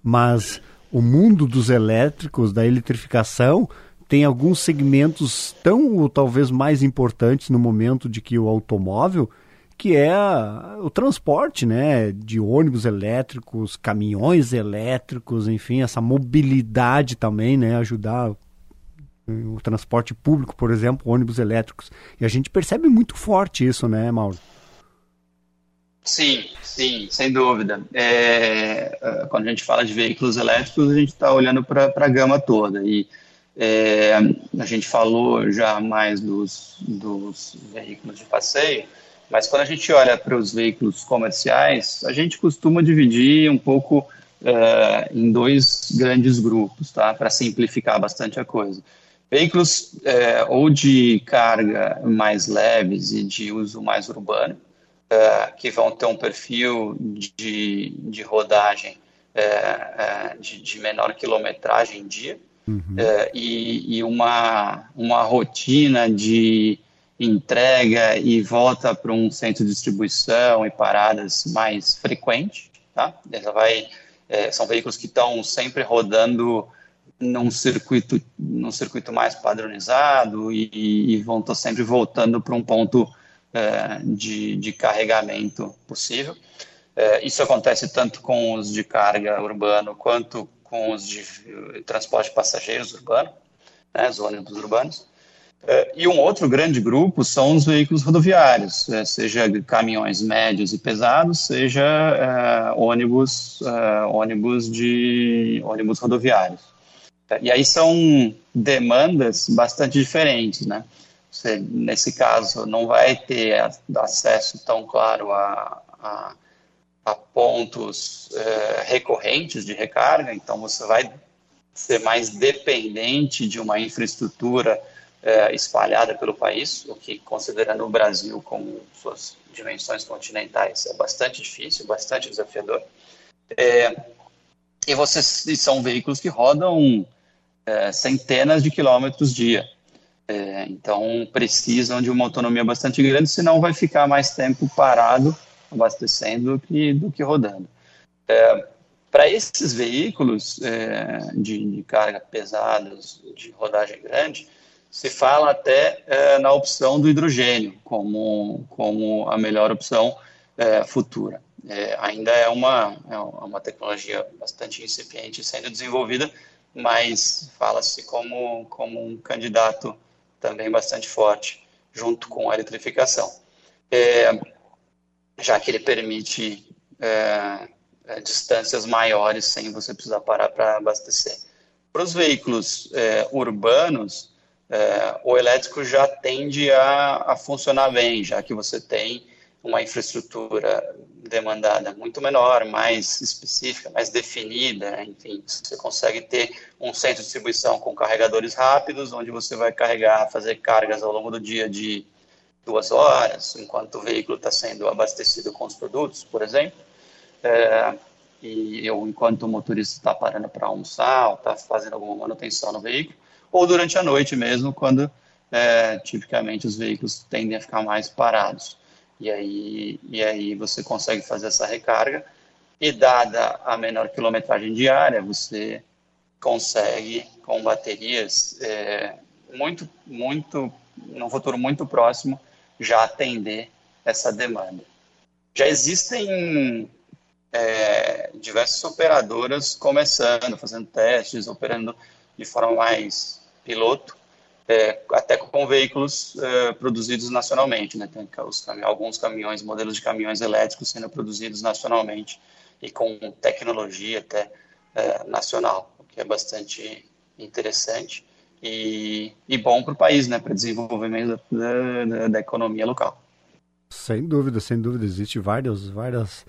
Mas o mundo dos elétricos, da eletrificação, tem alguns segmentos tão ou talvez mais importantes no momento de que o automóvel que é o transporte, né, de ônibus elétricos, caminhões elétricos, enfim, essa mobilidade também, né, ajudar o transporte público, por exemplo, ônibus elétricos. E a gente percebe muito forte isso, né, Mauro? Sim, sim, sem dúvida. É, é quando a gente fala de veículos elétricos, a gente está olhando para a gama toda. E é, a gente falou já mais dos, dos veículos de passeio, mas quando a gente olha para os veículos comerciais, a gente costuma dividir um pouco uh, em dois grandes grupos, tá? Para simplificar bastante a coisa. Veículos uh, ou de carga mais leves e de uso mais urbano, uh, que vão ter um perfil de, de rodagem de, de menor quilometragem em dia, uhum. e, e uma, uma rotina de entrega e volta para um centro de distribuição e paradas mais frequente, tá? Ela vai, é, são veículos que estão sempre rodando num circuito, num circuito mais padronizado e, e vão estar sempre voltando para um ponto é, de, de carregamento possível. É, isso acontece tanto com os de carga urbano quanto com os de transporte de passageiros urbano, né, os ônibus urbanos. É, e um outro grande grupo são os veículos rodoviários, é, seja caminhões médios e pesados, seja é, ônibus, ônibus de ônibus rodoviários. E aí são demandas bastante diferentes, né? Você, nesse caso, não vai ter acesso tão claro a, a, a pontos recorrentes de recarga, então você vai ser mais dependente de uma infraestrutura é, espalhada pelo país, o que, considerando o Brasil com suas dimensões continentais, é bastante difícil, bastante desafiador. É, e, vocês, são veículos que rodam é, centenas de quilômetros dia. É, então, precisam de uma autonomia bastante grande, senão vai ficar mais tempo parado, abastecendo, do que, do que rodando. É, para esses veículos é, de, de carga pesados, de rodagem grande, se fala até é, na opção do hidrogênio como, como a melhor opção é, futura. É, ainda é uma, é uma tecnologia bastante incipiente sendo desenvolvida, mas fala-se como, como um candidato também bastante forte junto com a eletrificação, é, já que ele permite é, é, distâncias maiores sem você precisar parar para abastecer. Para os veículos urbanos, é, o elétrico já tende a, a, funcionar bem, já que você tem uma infraestrutura demandada muito menor, mais específica, mais definida, enfim, você consegue ter um centro de distribuição com carregadores rápidos, onde você vai carregar, fazer cargas ao longo do dia de duas horas, enquanto o veículo está sendo abastecido com os produtos, por exemplo, é, e ou enquanto o motorista está parando para almoçar, ou está fazendo alguma manutenção no veículo, ou durante a noite mesmo, quando é, tipicamente os veículos tendem a ficar mais parados. E aí, e aí você consegue fazer essa recarga e dada a menor quilometragem diária, você consegue com baterias é, muito, muito, num futuro muito próximo, já atender essa demanda. Já existem é, diversas operadoras começando, fazendo testes, operando de forma mais piloto, é, até com veículos é, produzidos nacionalmente, né? Tem alguns caminhões, modelos de caminhões elétricos sendo produzidos nacionalmente e com tecnologia até é, nacional, o que é bastante interessante e, e bom para o país, né? Para desenvolvimento da, da, da, economia local. Sem dúvida, sem dúvida, existe várias, várias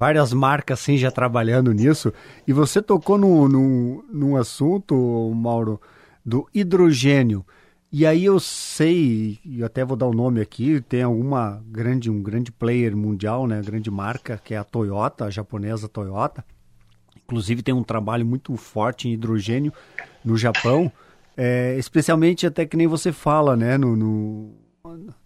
várias marcas assim já trabalhando nisso. E você tocou num, num, num assunto, Mauro, do hidrogênio. E aí eu sei, e até vou dar o nome aqui, tem alguma grande, um grande player mundial, né, grande marca, que é a Toyota, a japonesa Toyota. Inclusive tem um trabalho muito forte em hidrogênio no Japão, é, especialmente até que nem você fala, né, no, no,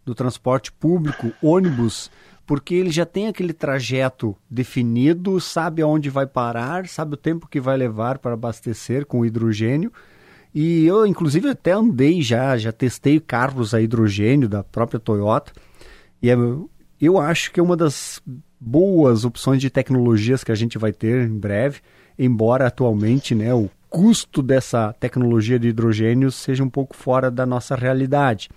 no transporte público, ônibus, porque ele já tem aquele trajeto definido, sabe aonde vai parar, sabe o tempo que vai levar para abastecer com hidrogênio, e eu, inclusive, até andei já, já testei carros a hidrogênio da própria Toyota. E é, eu acho que é uma das boas opções de tecnologias que a gente vai ter em breve, embora atualmente né, o custo dessa tecnologia de hidrogênio seja um pouco fora da nossa realidade.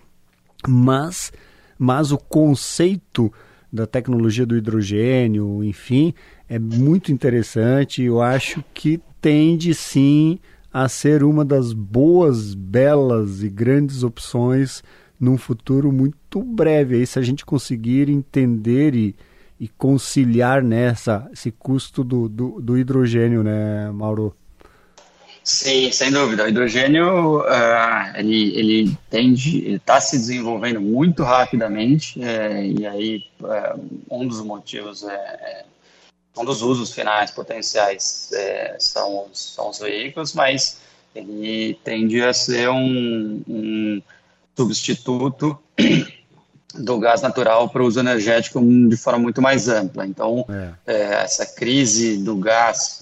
Mas, mas o conceito da tecnologia do hidrogênio, enfim, é muito interessante. Eu acho que tende sim a ser uma das boas, belas e grandes opções num futuro muito breve. Aí, se a gente conseguir entender e, e conciliar nessa esse custo do, do, do, hidrogênio, né, Mauro? Sim, sem dúvida. O hidrogênio uh, ele, ele tende, está se desenvolvendo muito rapidamente é, e aí uh, um dos motivos é, é, um dos usos finais potenciais é, são, os, são os veículos, mas ele tende a ser um, um substituto do gás natural para o uso energético de forma muito mais ampla. Então, é. É, essa crise do gás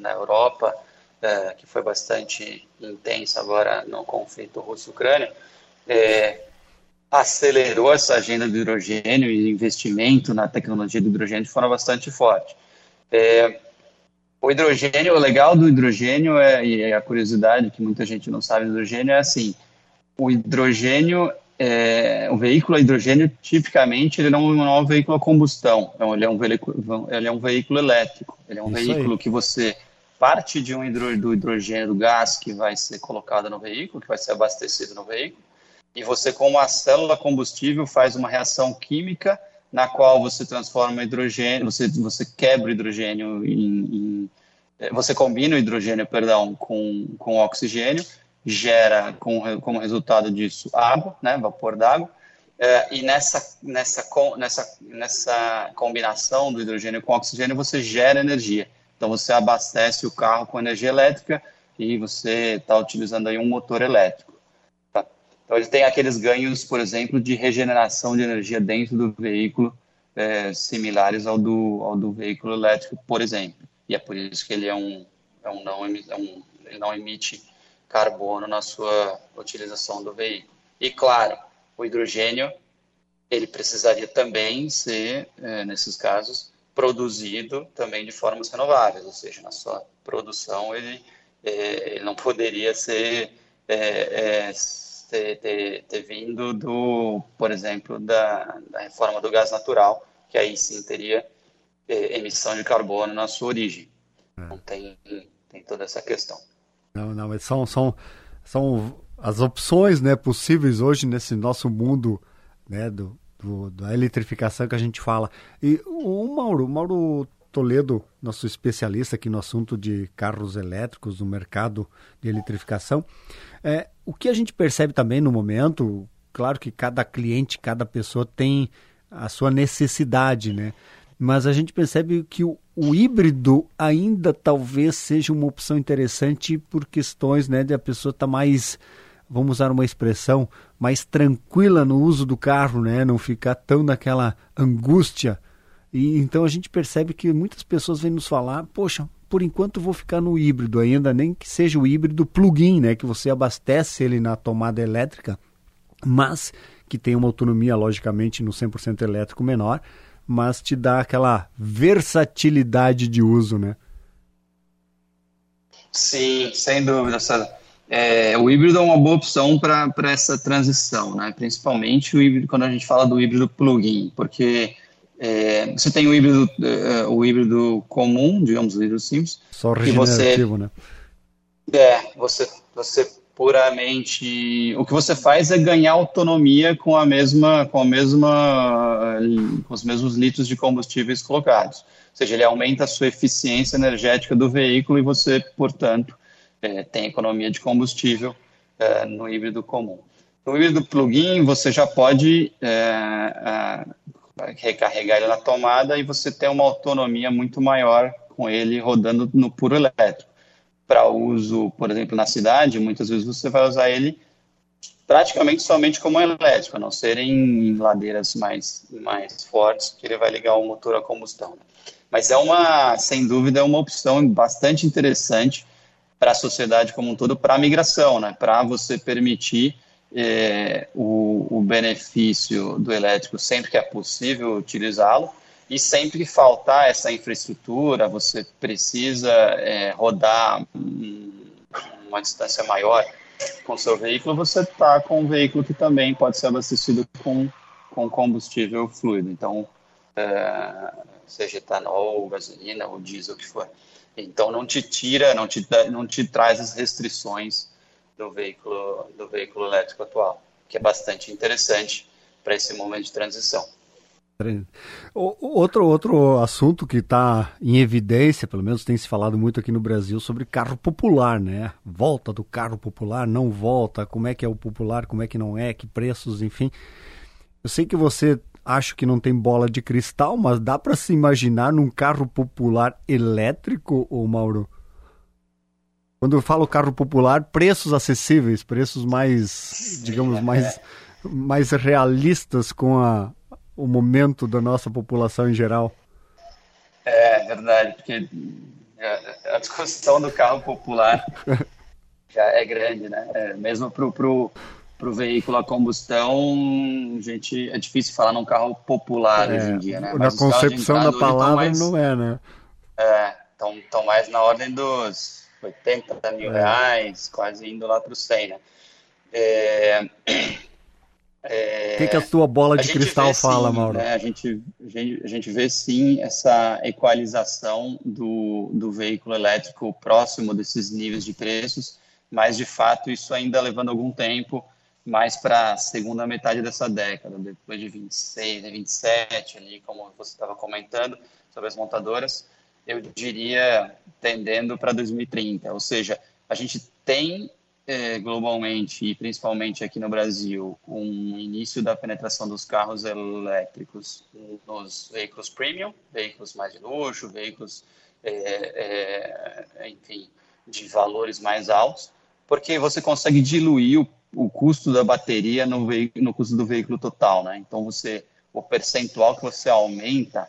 na Europa, é, que foi bastante intensa agora no conflito russo-ucrânia, é, acelerou essa agenda do hidrogênio e investimento na tecnologia do hidrogênio de forma bastante forte. É, o hidrogênio, o legal do hidrogênio é, e a curiosidade que muita gente não sabe do hidrogênio é assim, o hidrogênio, é, o veículo a hidrogênio, tipicamente, ele não, não é um veículo a combustão, então, ele, é um veículo, ele é um veículo elétrico, ele é um Isso veículo aí. que você parte de um hidro, do hidrogênio, do gás que vai ser colocado no veículo, que vai ser abastecido no veículo, e você, com uma célula combustível, faz uma reação química na qual você transforma hidrogênio, você, você quebra hidrogênio em, em você combina o hidrogênio, perdão, com, com oxigênio gera com, como resultado disso água, né, vapor d'água, é, e nessa, nessa, nessa, nessa combinação do hidrogênio com oxigênio você gera energia. Então você abastece o carro com energia elétrica e você está utilizando aí um motor elétrico. Tá? Então ele tem aqueles ganhos, por exemplo, de regeneração de energia dentro do veículo, é, similares ao do, ao do veículo elétrico, por exemplo. E é por isso que ele é um, é um não, é um, ele não emite carbono na sua utilização do veículo. E claro, o hidrogênio ele precisaria também ser, é, nesses casos, produzido também de formas renováveis, ou seja, na sua produção ele, é, ele não poderia ser é, é ter, ter, ter, vindo do, por exemplo, da, da, reforma do gás natural, que aí sim teria é, emissão de carbono na sua origem. Então tem, tem toda essa questão. Não, não, mas são, são, são as opções né, possíveis hoje nesse nosso mundo né, do, do, da eletrificação que a gente fala. E o Mauro, Mauro Toledo, nosso especialista aqui no assunto de carros elétricos, no mercado de eletrificação, é, o que a gente percebe também no momento, claro que cada cliente, cada pessoa tem a sua necessidade, né? Mas a gente percebe que o, o híbrido ainda talvez seja uma opção interessante por questões né, de a pessoa estar tá mais, vamos usar uma expressão, mais tranquila no uso do carro, né, não ficar tão naquela angústia. E então a gente percebe que muitas pessoas vêm nos falar, poxa, por enquanto vou ficar no híbrido ainda, nem que seja o híbrido plug-in, né, que você abastece ele na tomada elétrica, mas que tem uma autonomia logicamente no 100% elétrico menor mas te dá aquela versatilidade de uso, né? Sim, sem dúvida, É, o híbrido é uma boa opção para essa transição, né? principalmente o híbrido, quando a gente fala do híbrido plug-in, porque é, você tem o híbrido, é, o híbrido comum, digamos, o híbrido simples. Só regenerativo, você, né? É, você, você puramente o que você faz é ganhar autonomia com a mesma com a mesma com os mesmos litros de combustíveis colocados ou seja ele aumenta a sua eficiência energética do veículo e você portanto é, tem economia de combustível é, no híbrido comum no híbrido plug-in você já pode é, recarregar ele na tomada e você tem uma autonomia muito maior com ele rodando no puro elétrico para uso, por exemplo, na cidade, muitas vezes você vai usar ele praticamente somente como elétrico, a não ser em ladeiras mais, mais fortes, que ele vai ligar o motor a combustão. Mas é uma, sem dúvida, é uma opção bastante interessante para a sociedade como um todo, para a migração, né? para você permitir é, o, o benefício do elétrico sempre que é possível utilizá-lo, e sempre que faltar essa infraestrutura, você precisa é, rodar uma distância maior com seu veículo, você está com um veículo que também pode ser abastecido com, com combustível fluido. Então, é, seja etanol, gasolina ou diesel, o que for. Então, não te tira, não te, não te traz as restrições do veículo, do veículo elétrico atual, que é bastante interessante para esse momento de transição. Outro, outro assunto que está em evidência, pelo menos tem se falado muito aqui no Brasil, sobre carro popular, né? Volta do carro popular, não volta, como é que é o popular, como é que não é, que preços, enfim. Eu sei que você acha que não tem bola de cristal, mas dá para se imaginar num carro popular elétrico, ô Mauro? Quando eu falo carro popular, preços acessíveis, preços mais, digamos, mais, mais realistas com a, o momento da nossa população em geral. É verdade, porque a discussão do carro popular já é grande, né? É, mesmo para o veículo a combustão, gente, é difícil falar num carro popular é, hoje em dia, né? Mas na concepção da palavra mais, não é, né? É, estão mais na ordem dos 80 mil é. reais, quase indo lá para o 100, né? É, é, o que, que, a sua bola de cristal vê, fala, sim, Mauro? Né, a, gente, a gente vê sim essa equalização do, do veículo elétrico próximo desses níveis de preços, mas de fato isso ainda levando algum tempo, mais para a segunda metade dessa década, depois de 26, 27, ali, como você estava comentando sobre as montadoras, eu diria tendendo para 2030. Ou seja, a gente tem é, globalmente e principalmente aqui no Brasil, um início da penetração dos carros elétricos nos veículos premium, veículos mais de luxo, veículos, é, é, enfim, de valores mais altos, porque você consegue diluir o, o custo da bateria no, no custo do veículo total, né? Então você, o percentual que você aumenta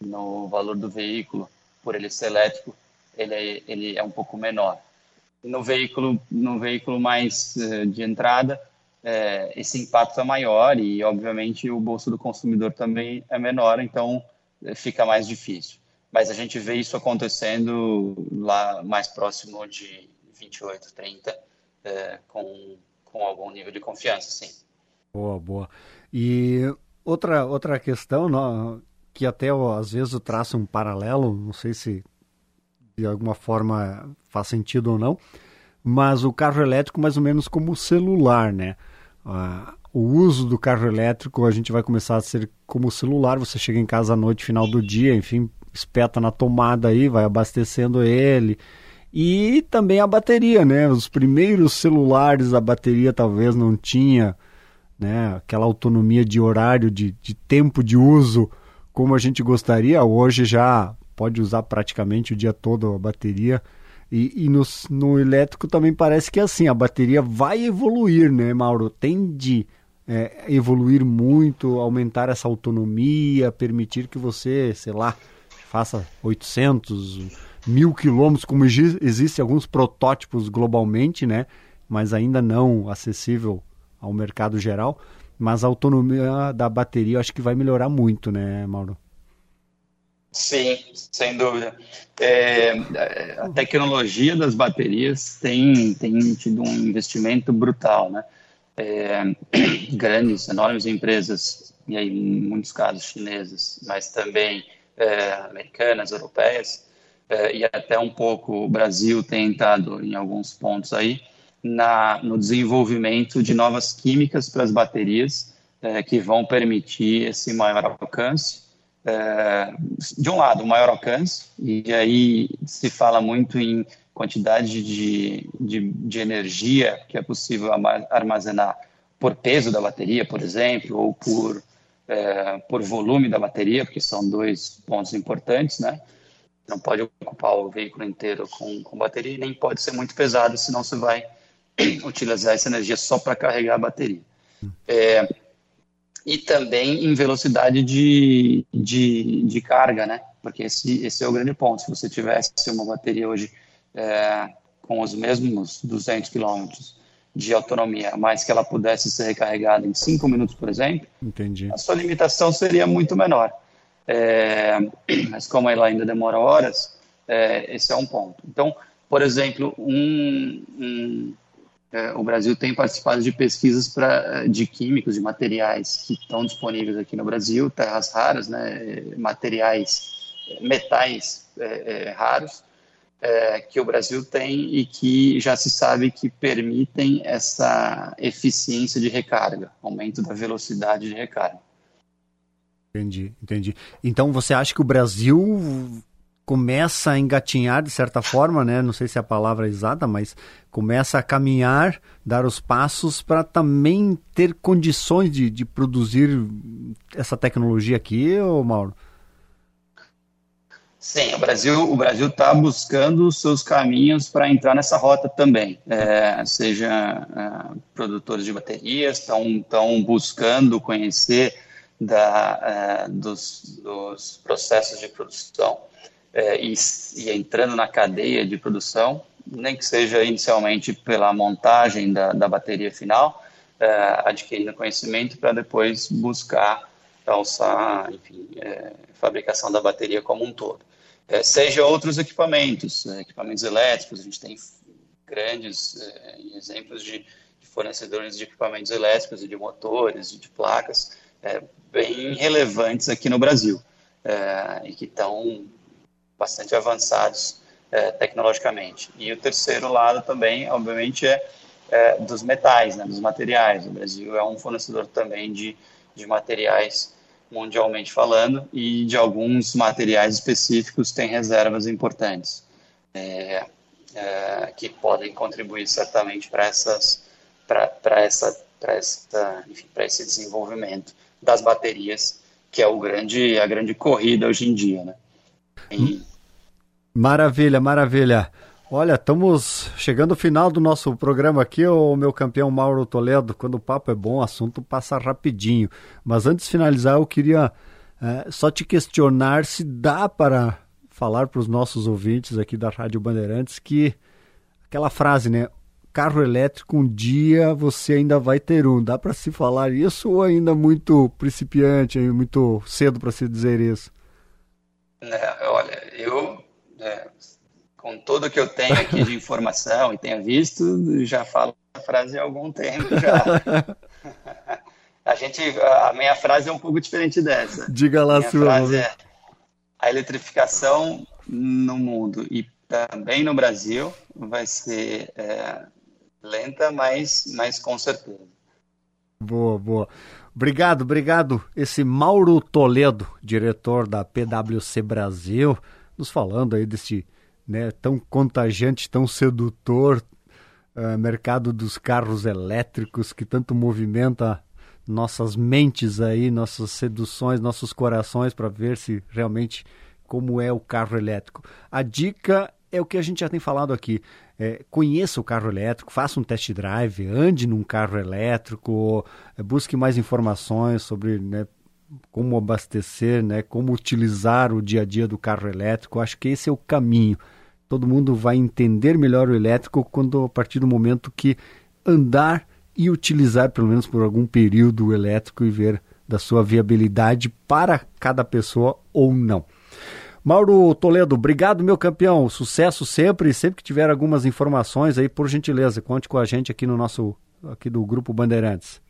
no valor do veículo por ele ser elétrico, ele é, ele é um pouco menor no veículo, no veículo mais uh, de entrada, é, esse impacto é maior e, obviamente, o bolso do consumidor também é menor, então é, fica mais difícil. Mas a gente vê isso acontecendo lá mais próximo de 28, 30, é, com, com algum nível de confiança, sim. Boa, boa. E outra, outra questão, que até às vezes eu traço um paralelo, não sei se de alguma forma faz sentido ou não, mas o carro elétrico mais ou menos como o celular, né? O uso do carro elétrico a gente vai começar a ser como o celular, você chega em casa à noite, final do dia, enfim, espeta na tomada aí, vai abastecendo ele. E também a bateria, né? Os primeiros celulares, a bateria talvez não tinha né, aquela autonomia de horário, de, de tempo de uso como a gente gostaria. Hoje já pode usar praticamente o dia todo a bateria. E, e no, no elétrico também parece que é assim, a bateria vai evoluir, né, Mauro? Tende é, evoluir muito, aumentar essa autonomia, permitir que você, sei lá, faça 800, mil quilômetros, como existem alguns protótipos globalmente, né? Mas ainda não acessível ao mercado geral. Mas a autonomia da bateria eu acho que vai melhorar muito, né, Mauro? Sim, sem dúvida. É, a tecnologia das baterias tem, tem tido um investimento brutal, né? É, grandes, enormes empresas, e aí em muitos casos chinesas, mas também é, americanas, europeias, é, e até um pouco o Brasil tem entrado em alguns pontos aí, na, no desenvolvimento de novas químicas para as baterias, é, que vão permitir esse maior alcance, é, de um lado, maior alcance, e aí se fala muito em quantidade de, de, de, energia que é possível armazenar por peso da bateria, por exemplo, ou por, é, por volume da bateria, porque são dois pontos importantes, né? Não pode ocupar o veículo inteiro com, com bateria, nem pode ser muito pesado, senão você vai utilizar essa energia só para carregar a bateria. É, e também em velocidade de, de, de carga, né? Porque esse, esse é o grande ponto. Se você tivesse uma bateria hoje é, com os mesmos 200 quilômetros de autonomia, mas que ela pudesse ser recarregada em cinco minutos, por exemplo, Entendi. a sua limitação seria muito menor. É, mas como ela ainda demora horas, é, esse é um ponto. Então, por exemplo, um, um, é, o Brasil tem participado de pesquisas pra, de químicos, de materiais que estão disponíveis aqui no Brasil, terras raras, né, materiais, metais é, é, raros, é, que o Brasil tem e que já se sabe que permitem essa eficiência de recarga, aumento da velocidade de recarga. Entendi, entendi. Então você acha que o Brasil começa a engatinhar de certa forma, né? Não sei se é a palavra exata, mas começa a caminhar, dar os passos para também ter condições de, de produzir essa tecnologia aqui, ô Mauro? Sim, o Brasil o Brasil está buscando os seus caminhos para entrar nessa rota também. É, seja é, produtores de baterias estão buscando conhecer da, é, dos, dos processos de produção é, e, e, entrando na cadeia de produção, nem que seja inicialmente pela montagem da, da bateria final, é, adquirindo conhecimento para depois buscar alçar, enfim, fabricação da bateria como um todo. Seja outros equipamentos, é, equipamentos elétricos, a gente tem grandes exemplos de, de, fornecedores de equipamentos elétricos e de motores e de placas bem relevantes aqui no Brasil e que estão bastante avançados é, tecnologicamente. E o terceiro lado também, obviamente, é, é, dos metais, né, dos materiais. O Brasil é um fornecedor também de, de materiais mundialmente falando e de alguns materiais específicos tem reservas importantes é, é que podem contribuir certamente para essas para essa para esse desenvolvimento das baterias que é o grande a grande corrida hoje em dia né e, Maravilha, maravilha. Olha, estamos chegando ao final do nosso programa aqui, o meu campeão Mauro Toledo. Quando o papo é bom, o assunto passa rapidinho. Mas antes de finalizar, eu queria é, só te questionar se dá para falar para os nossos ouvintes aqui da Rádio Bandeirantes que aquela frase, né? Carro elétrico, um dia você ainda vai ter um. Dá para se falar isso ou ainda muito principiante, muito cedo para se dizer isso? É, olha, eu é, com tudo que eu tenho aqui de informação e tenha visto, já falo a frase há algum tempo já. a gente, a minha frase é um pouco diferente dessa. Diga lá, a minha frase é a eletrificação no mundo e também no Brasil vai ser é, lenta, mas, mas com certeza. Boa, boa. Obrigado, obrigado. Esse Mauro Toledo, diretor da PwC Brasil nos falando aí desse né, tão contagiante, tão sedutor uh, mercado dos carros elétricos que tanto movimenta nossas mentes aí, nossas seduções, nossos corações para ver se realmente como é o carro elétrico. A dica é o que a gente já tem falado aqui. É, conheça o carro elétrico, faça um test drive, ande num carro elétrico, é, busque mais informações sobre né, como abastecer, né, como utilizar o dia a dia do carro elétrico. Acho que esse é o caminho. Todo mundo vai entender melhor o elétrico quando a partir do momento que andar e utilizar pelo menos por algum período o elétrico e ver da sua viabilidade para cada pessoa ou não. Mauro Toledo, obrigado, meu campeão. Sucesso sempre. Sempre que tiver algumas informações aí, por gentileza, conte com a gente aqui no nosso aqui do Grupo Bandeirantes.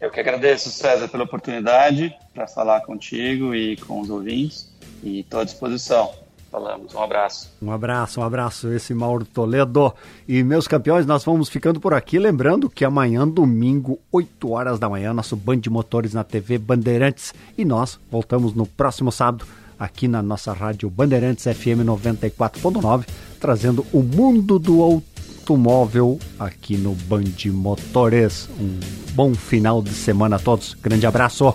Eu que agradeço, César, pela oportunidade para falar contigo e com os ouvintes e estou à disposição. Falamos, um abraço. Um abraço, um abraço. Esse Mauro Toledo. E meus campeões, nós vamos ficando por aqui. Lembrando que amanhã, domingo, 8 horas da manhã, nosso Band de Motores na TV Bandeirantes. E nós voltamos no próximo sábado, aqui na nossa rádio Bandeirantes FM 94.9, trazendo o mundo do automóvel aqui no Band Motores. Um bom final de semana a todos. Grande abraço.